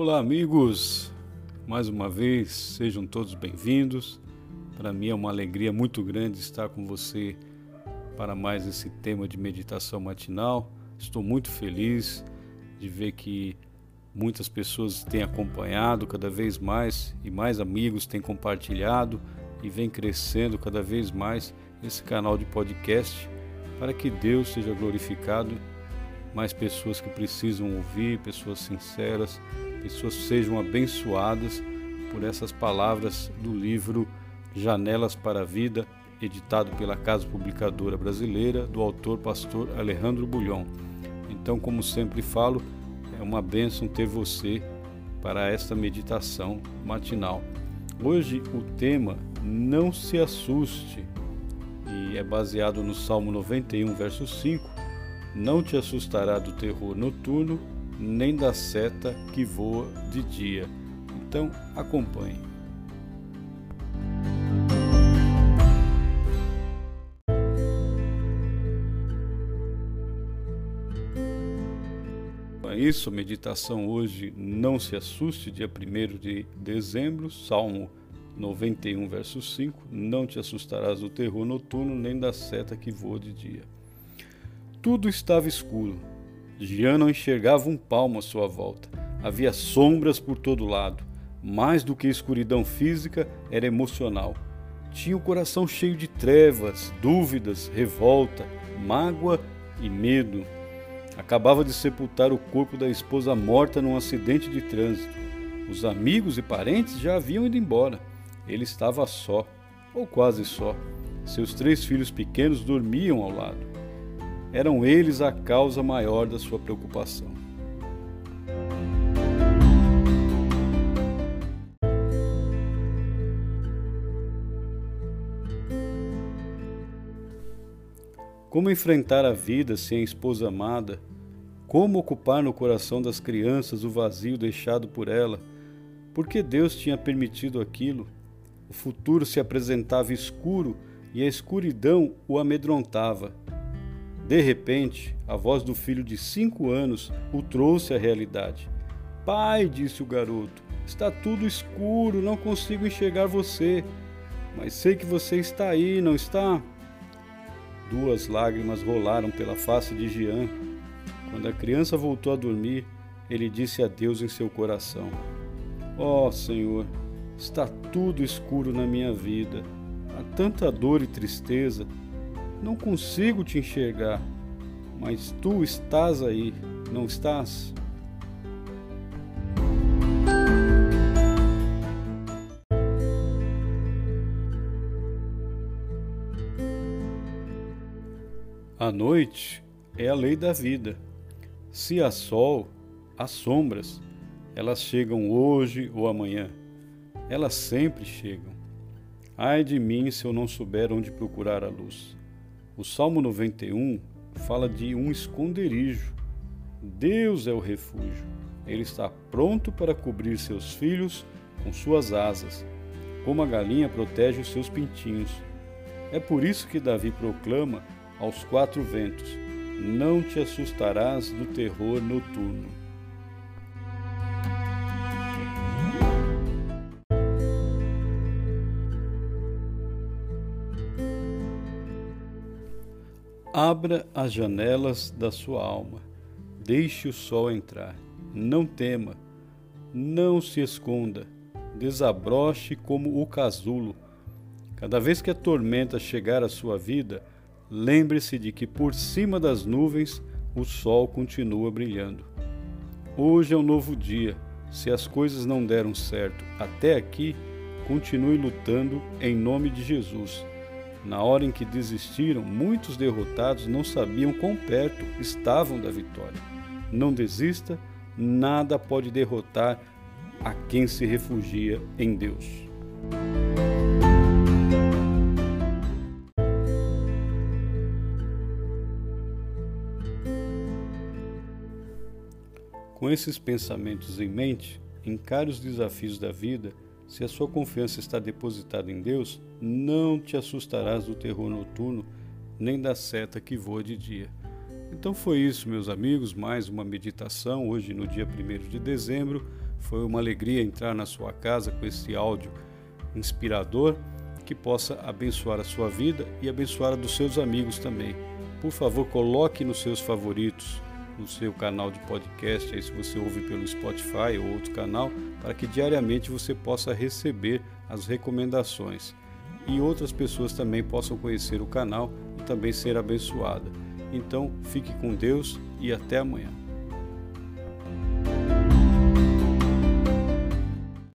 Olá, amigos! Mais uma vez, sejam todos bem-vindos. Para mim é uma alegria muito grande estar com você para mais esse tema de meditação matinal. Estou muito feliz de ver que muitas pessoas têm acompanhado cada vez mais e mais amigos têm compartilhado e vem crescendo cada vez mais esse canal de podcast para que Deus seja glorificado, mais pessoas que precisam ouvir, pessoas sinceras, pessoas sejam abençoadas por essas palavras do livro Janelas para a Vida, editado pela Casa Publicadora Brasileira, do autor pastor Alejandro Bulhon. Então, como sempre falo, é uma bênção ter você para esta meditação matinal. Hoje o tema Não se assuste e é baseado no Salmo 91, verso 5. Não te assustará do terror noturno, nem da seta que voa de dia. Então, acompanhe. É isso, meditação hoje, não se assuste, dia 1 de dezembro, Salmo 91, verso 5: Não te assustarás do terror noturno, nem da seta que voa de dia. Tudo estava escuro. Jean não enxergava um palmo à sua volta. Havia sombras por todo lado. Mais do que escuridão física, era emocional. Tinha o coração cheio de trevas, dúvidas, revolta, mágoa e medo. Acabava de sepultar o corpo da esposa morta num acidente de trânsito. Os amigos e parentes já haviam ido embora. Ele estava só, ou quase só. Seus três filhos pequenos dormiam ao lado. Eram eles a causa maior da sua preocupação. Como enfrentar a vida sem a esposa amada? Como ocupar no coração das crianças o vazio deixado por ela? Por que Deus tinha permitido aquilo? O futuro se apresentava escuro e a escuridão o amedrontava. De repente, a voz do filho de cinco anos o trouxe à realidade. Pai, disse o garoto, está tudo escuro, não consigo enxergar você. Mas sei que você está aí, não está? Duas lágrimas rolaram pela face de Jean. Quando a criança voltou a dormir, ele disse a Deus em seu coração: Ó oh, Senhor, Está tudo escuro na minha vida. Há tanta dor e tristeza. Não consigo te enxergar. Mas tu estás aí, não estás? A noite é a lei da vida. Se há sol, há sombras. Elas chegam hoje ou amanhã elas sempre chegam. Ai de mim se eu não souber onde procurar a luz. O Salmo 91 fala de um esconderijo. Deus é o refúgio. Ele está pronto para cobrir seus filhos com suas asas, como a galinha protege os seus pintinhos. É por isso que Davi proclama aos quatro ventos: Não te assustarás do terror noturno. Abra as janelas da sua alma, deixe o sol entrar. Não tema, não se esconda, desabroche como o casulo. Cada vez que a tormenta chegar à sua vida, lembre-se de que por cima das nuvens o sol continua brilhando. Hoje é um novo dia. Se as coisas não deram certo até aqui, continue lutando em nome de Jesus na hora em que desistiram, muitos derrotados não sabiam quão perto estavam da vitória. Não desista, nada pode derrotar a quem se refugia em Deus. Com esses pensamentos em mente, encare os desafios da vida se a sua confiança está depositada em Deus, não te assustarás do terror noturno, nem da seta que voa de dia. Então foi isso, meus amigos, mais uma meditação hoje no dia 1 de dezembro. Foi uma alegria entrar na sua casa com esse áudio inspirador que possa abençoar a sua vida e abençoar a dos seus amigos também. Por favor, coloque nos seus favoritos, no seu canal de podcast, aí se você ouve pelo Spotify ou outro canal, para que diariamente você possa receber as recomendações e outras pessoas também possam conhecer o canal e também ser abençoada. Então, fique com Deus e até amanhã.